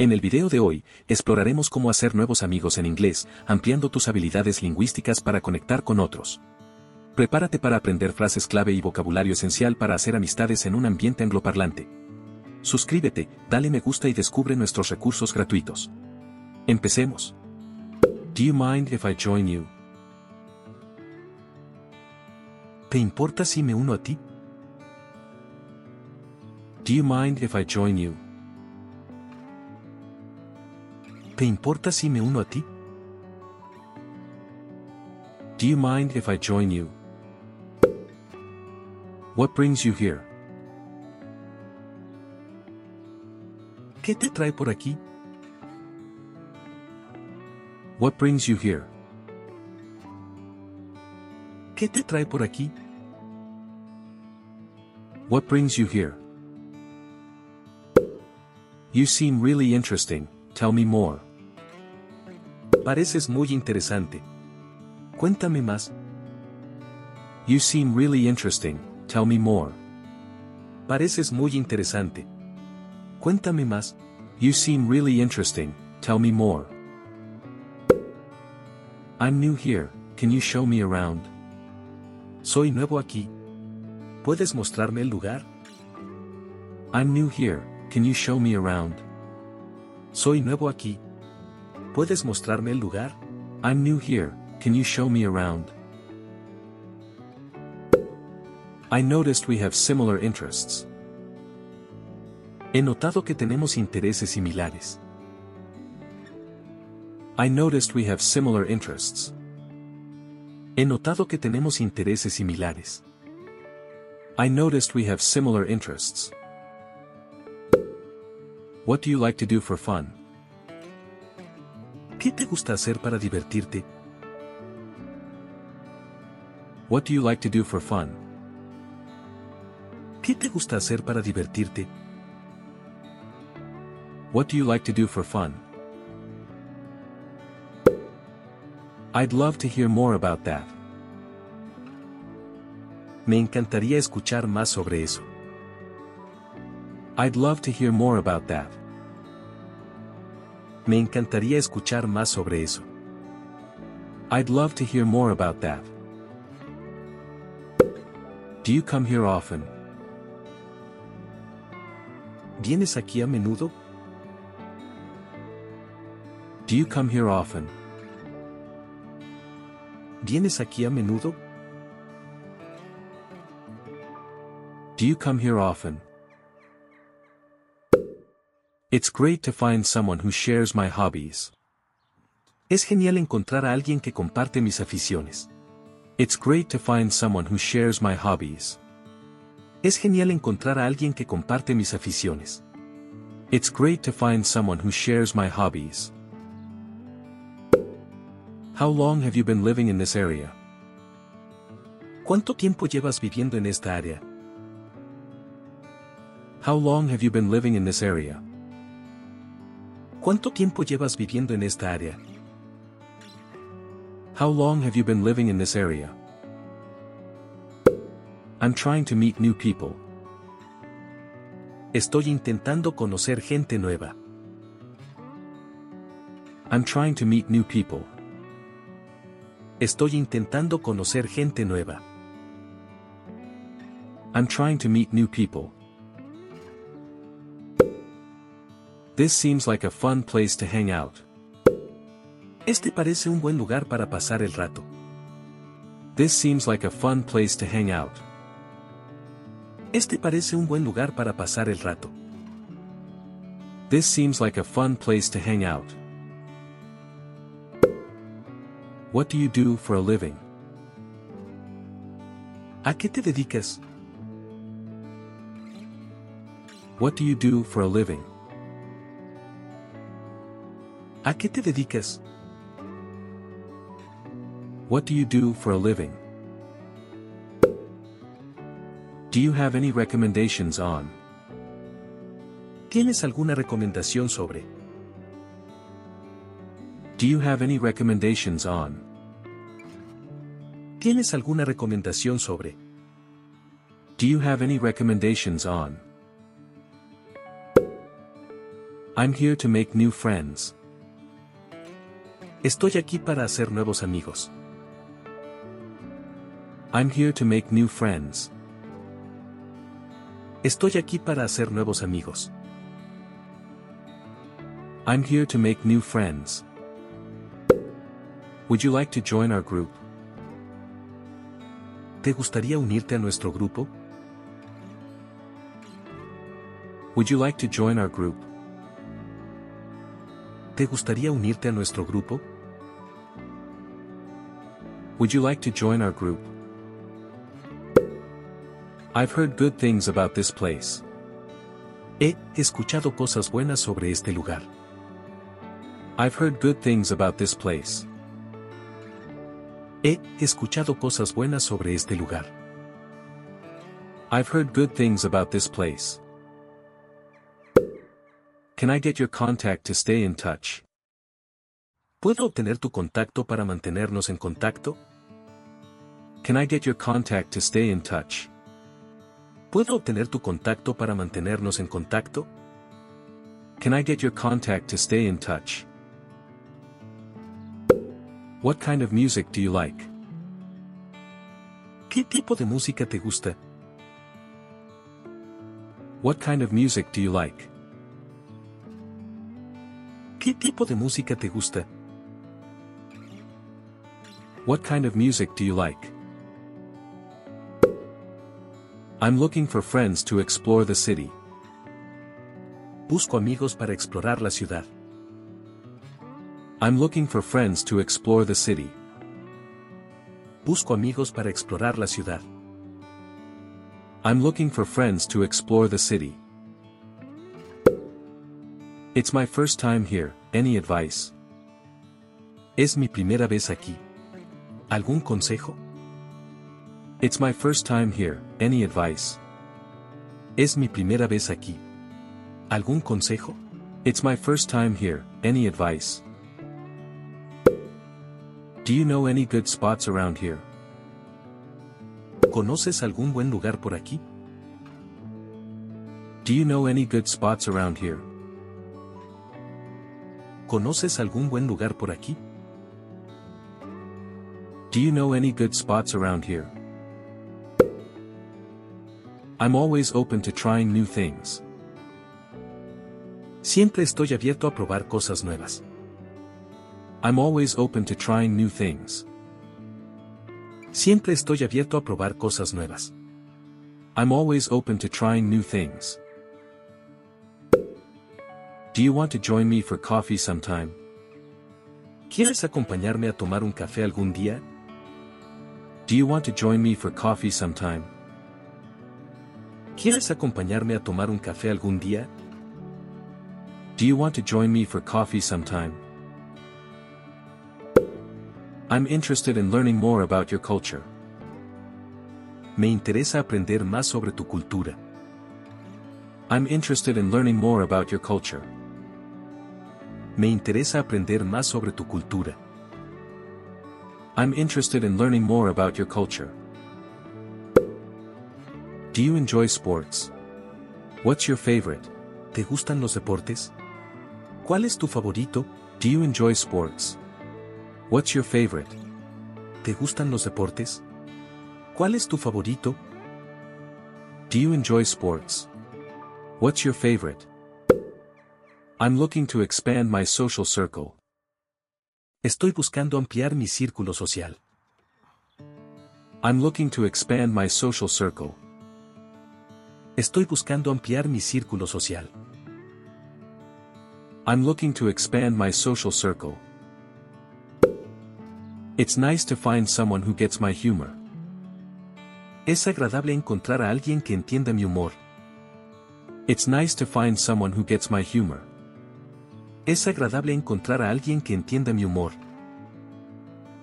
En el video de hoy, exploraremos cómo hacer nuevos amigos en inglés, ampliando tus habilidades lingüísticas para conectar con otros. Prepárate para aprender frases clave y vocabulario esencial para hacer amistades en un ambiente angloparlante. Suscríbete, dale me gusta y descubre nuestros recursos gratuitos. Empecemos. Do you mind if I join you? ¿Te importa si me uno a ti? Do you mind if I join you? ¿Te importa si me uno a ti? Do you mind if I join you? What brings you here? ¿Qué te trae por aquí? What brings you here? ¿Qué te trae por aquí? What brings you here? You seem really interesting, tell me more. Pareces muy interesante. Cuéntame más. You seem really interesting, tell me more. Pareces muy interesante. Cuéntame más. You seem really interesting, tell me more. I'm new here, can you show me around? Soy nuevo aquí. ¿Puedes mostrarme el lugar? I'm new here, can you show me around? Soy nuevo aquí. ¿Puedes mostrarme el lugar? I'm new here, can you show me around? I noticed we have similar interests. He notado que tenemos intereses similares. I noticed we have similar interests. He notado que tenemos intereses similares. I noticed we have similar interests. What do you like to do for fun? ¿Qué te gusta hacer para divertirte? What do you like to do for fun? ¿Qué te gusta hacer para divertirte? What do you like to do for fun? I'd love to hear more about that. Me encantaría escuchar más sobre eso. I'd love to hear more about that. Me encantaría escuchar más sobre eso. I'd love to hear more about that. Do you come here often? ¿Vienes aquí a menudo? Do you come here often? ¿Vienes aquí a menudo? Do you come here often? It's great to find someone who shares my hobbies. Es genial encontrar a alguien que comparte mis aficiones. It's great to find someone who shares my hobbies. Es genial encontrar a alguien que comparte mis aficiones. It's great to find someone who shares my hobbies. How long have you been living in this area? ¿Cuánto tiempo llevas viviendo en esta área? How long have you been living in this area? ¿Cuánto tiempo llevas viviendo en esta área? How long have you been living in this area? I'm trying to meet new people. Estoy intentando conocer gente nueva. I'm trying to meet new people. Estoy intentando conocer gente nueva. I'm trying to meet new people. This seems like a fun place to hang out. Este parece un buen lugar para pasar el rato. This seems like a fun place to hang out. Este parece un buen lugar para pasar el rato. This seems like a fun place to hang out. What do you do for a living? ¿A qué te dedicas? What do you do for a living? ¿A qué te dedicas? What do you do for a living? Do you have any recommendations on? ¿Tienes alguna recomendación sobre? Do you have any recommendations on? ¿Tienes alguna recomendación sobre? Do you have any recommendations on? I'm here to make new friends. Estoy aquí para hacer nuevos amigos. I'm here to make new friends. Estoy aquí para hacer nuevos amigos. I'm here to make new friends. Would you like to join our group? ¿Te gustaría unirte a nuestro grupo? Would you like to join our group? ¿Te gustaría unirte a nuestro grupo? Would you like to join our group? I've heard good things about this place. He escuchado cosas buenas sobre este lugar. I've heard good things about this place. He escuchado cosas buenas sobre este lugar. I've heard good things about this place. Can I get your contact to stay in touch? ¿Puedo obtener tu contacto para mantenernos en contacto? Can I get your contact to stay in touch? ¿Puedo obtener tu contacto para mantenernos en contacto? Can I get your contact to stay in touch? What kind of music do you like? ¿Qué tipo de música te gusta? What kind of music do you like? ¿Qué tipo de música te gusta? What kind of music do you like? I'm looking for friends to explore the city. Busco amigos para explorar la ciudad. I'm looking for friends to explore the city. Busco amigos para explorar la ciudad. I'm looking for friends to explore the city. It's my first time here, any advice? Es mi primera vez aquí. ¿Algún consejo? It's my first time here, any advice? Es mi primera vez aquí. ¿Algún consejo? It's my first time here, any advice? Do you know any good spots around here? ¿Conoces algún buen lugar por aquí? Do you know any good spots around here? ¿Conoces algún buen lugar por aquí? Do you know any good spots around here? I'm always open to trying new things. Siempre estoy abierto a probar cosas nuevas. I'm always open to trying new things. Siempre estoy abierto a probar cosas nuevas. I'm always open to trying new things. Do you want to join me for coffee sometime? ¿Quieres acompañarme a tomar un café algún día? Do you want to join me for coffee sometime? ¿Quieres acompañarme a tomar un café algún día? Do you want to join me for coffee sometime? I'm interested in learning more about your culture. Me interesa aprender más sobre tu cultura. I'm interested in learning more about your culture. Me interesa aprender más sobre tu cultura. I'm interested in learning more about your culture. Do you enjoy sports? What's your favorite? ¿Te gustan los deportes? ¿Cuál es tu favorito? Do you enjoy sports? What's your favorite? ¿Te gustan los deportes? ¿Cuál es tu favorito? Do you enjoy sports? What's your favorite? I'm looking to expand my social circle. Estoy buscando ampliar mi círculo social. I'm looking to expand my social circle. Estoy buscando ampliar mi círculo social. I'm looking to expand my social circle. It's nice to find someone who gets my humor. Es agradable encontrar a alguien que entienda mi humor. It's nice to find someone who gets my humor. Es agradable encontrar a alguien que entienda mi humor.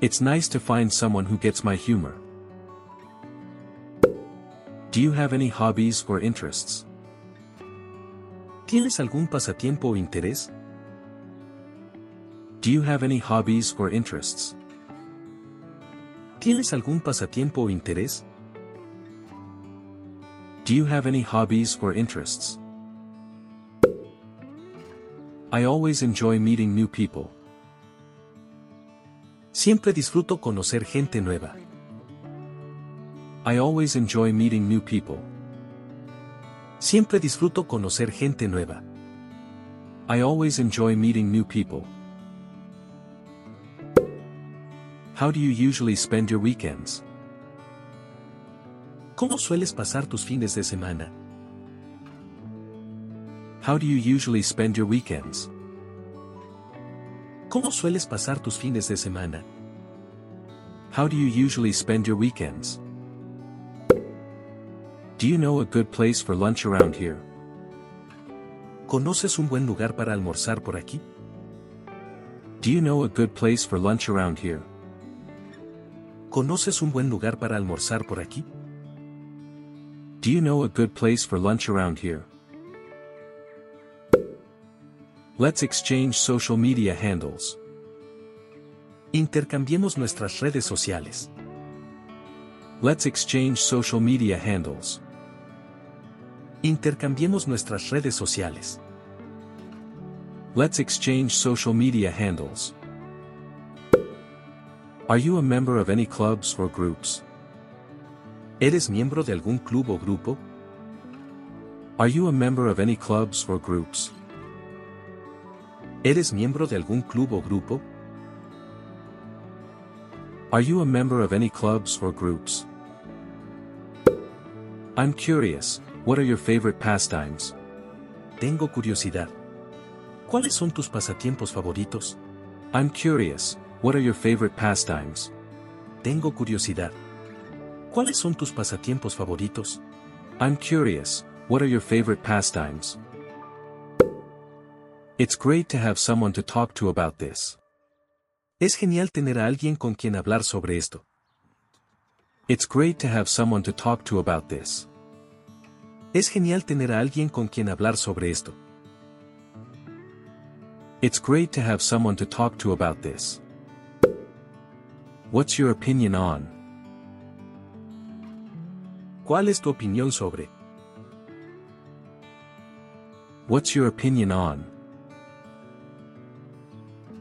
It's nice to find someone who gets my humor. Do you have any hobbies or interests? ¿Tienes algún pasatiempo o interés? Do you have any hobbies or interests? ¿Tienes algún pasatiempo o interés? Do you have any hobbies or interests? I always enjoy meeting new people. Siempre disfruto conocer gente nueva. I always enjoy meeting new people. Siempre disfruto conocer gente nueva. I always enjoy meeting new people. How do you usually spend your weekends? ¿Cómo sueles pasar tus fines de semana? How do you usually spend your weekends? ¿Cómo sueles pasar tus fines de semana? How do you usually spend your weekends? Do you know a good place for lunch around here? ¿Conoces un buen lugar para almorzar por aquí? Do you know a good place for lunch around here? ¿Conoces un buen lugar para almorzar por aquí? Do you know a good place for lunch around here? Let's exchange social media handles. Intercambiemos nuestras redes sociales. Let's exchange social media handles. Intercambiemos nuestras redes sociales. Let's exchange social media handles. Are you a member of any clubs or groups? ¿Eres miembro de algún club o grupo? Are you a member of any clubs or groups? ¿Eres miembro de algún club o grupo? Are you a member of any clubs or groups? I'm curious, what are your favorite pastimes? Tengo curiosidad. ¿Cuáles son tus pasatiempos favoritos? I'm curious, what are your favorite pastimes? Tengo curiosidad. ¿Cuáles son tus pasatiempos favoritos? I'm curious, what are your favorite pastimes? It's great to have someone to talk to about this. Es genial tener a alguien con quien hablar sobre esto. It's great to have someone to talk to about this. Es genial tener a alguien con quien hablar sobre esto. It's great to have someone to talk to about this. What's your opinion on? ¿Cuál es tu opinión sobre? What's your opinion on?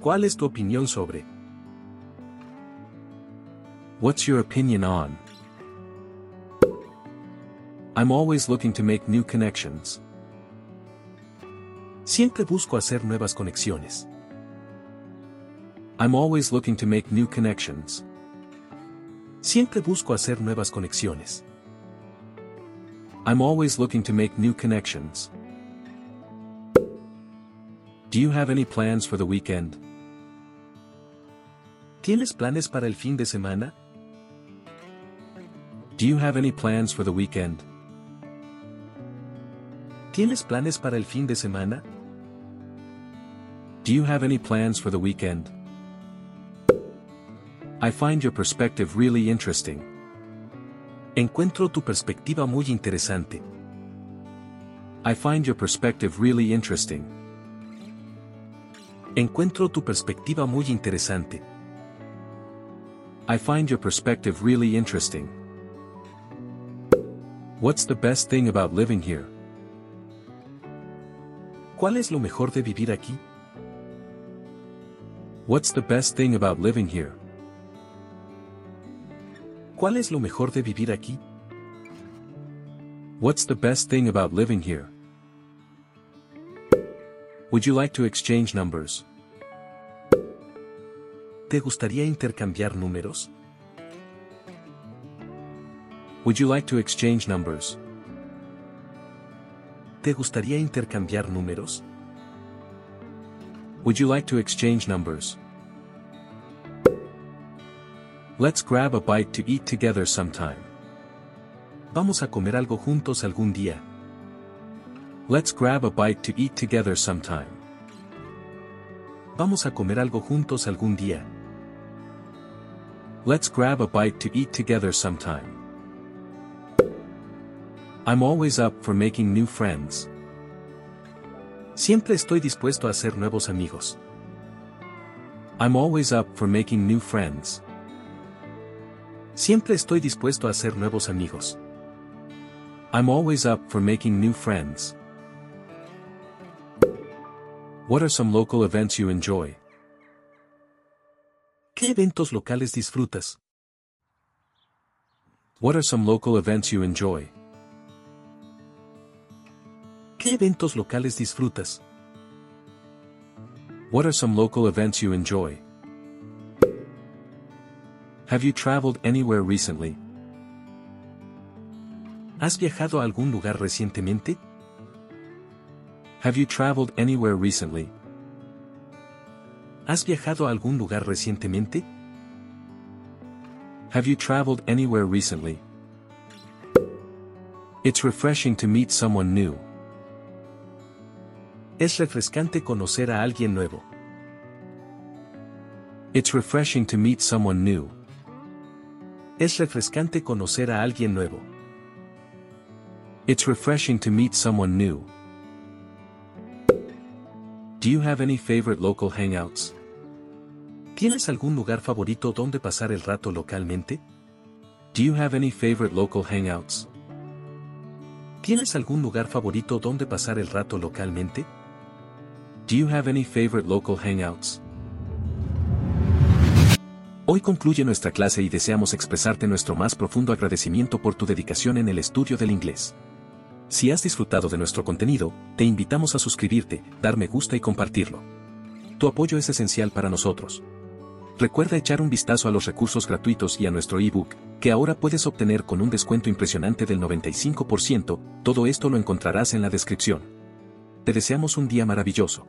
¿Cuál es tu opinión sobre? What's your opinion on? I'm always looking to make new connections. Siempre busco hacer nuevas conexiones. I'm always looking to make new connections. Siempre busco hacer nuevas conexiones. I'm always looking to make new connections. Do you have any plans for the weekend? ¿Tienes planes para el fin de semana? Do you have any plans for the weekend? ¿Tienes planes para el fin de semana? Do you have any plans for the weekend? I find your perspective really interesting. Encuentro tu perspectiva muy interesante. I find your perspective really interesting. Encuentro tu perspectiva muy interesante. I find your perspective really interesting. What's the best thing about living here? ¿Cuál es lo mejor de vivir aquí? What's the best thing about living here? ¿Cuál es lo mejor de vivir aquí? What's the best thing about living here? Would you like to exchange numbers? ¿Te gustaría intercambiar números? Would you like to exchange numbers? ¿Te gustaría intercambiar números? Would you like to exchange numbers? Let's grab a bite to eat together sometime. Vamos a comer algo juntos algún día. Let's grab a bite to eat together sometime. Vamos a comer algo juntos algún día. Let's grab a bite to eat together sometime. I'm always up for making new friends. Siempre estoy dispuesto a hacer nuevos amigos. I'm always up for making new friends. Siempre estoy dispuesto a hacer nuevos amigos. I'm always up for making new friends. What are some local events you enjoy? ¿Qué eventos locales disfrutas? What are some local events you enjoy? ¿Qué eventos locales disfrutas? What are some local events you enjoy? Have you traveled anywhere recently? ¿Has viajado a algún lugar recientemente? Have you traveled anywhere recently? ¿Has viajado a algún lugar recientemente? Have you traveled anywhere recently? It's refreshing to meet someone new. Es refrescante conocer a alguien nuevo. It's refreshing to meet someone new. Es refrescante conocer a alguien nuevo. It's refreshing to meet someone new. Do you have any favorite local hangouts? ¿Tienes algún lugar favorito donde pasar el rato localmente? Do you have any favorite local hangouts? ¿Tienes algún lugar favorito donde pasar el rato localmente? Do you have any favorite local hangouts? Hoy concluye nuestra clase y deseamos expresarte nuestro más profundo agradecimiento por tu dedicación en el estudio del inglés. Si has disfrutado de nuestro contenido, te invitamos a suscribirte, dar me gusta y compartirlo. Tu apoyo es esencial para nosotros. Recuerda echar un vistazo a los recursos gratuitos y a nuestro ebook, que ahora puedes obtener con un descuento impresionante del 95%, todo esto lo encontrarás en la descripción. Te deseamos un día maravilloso.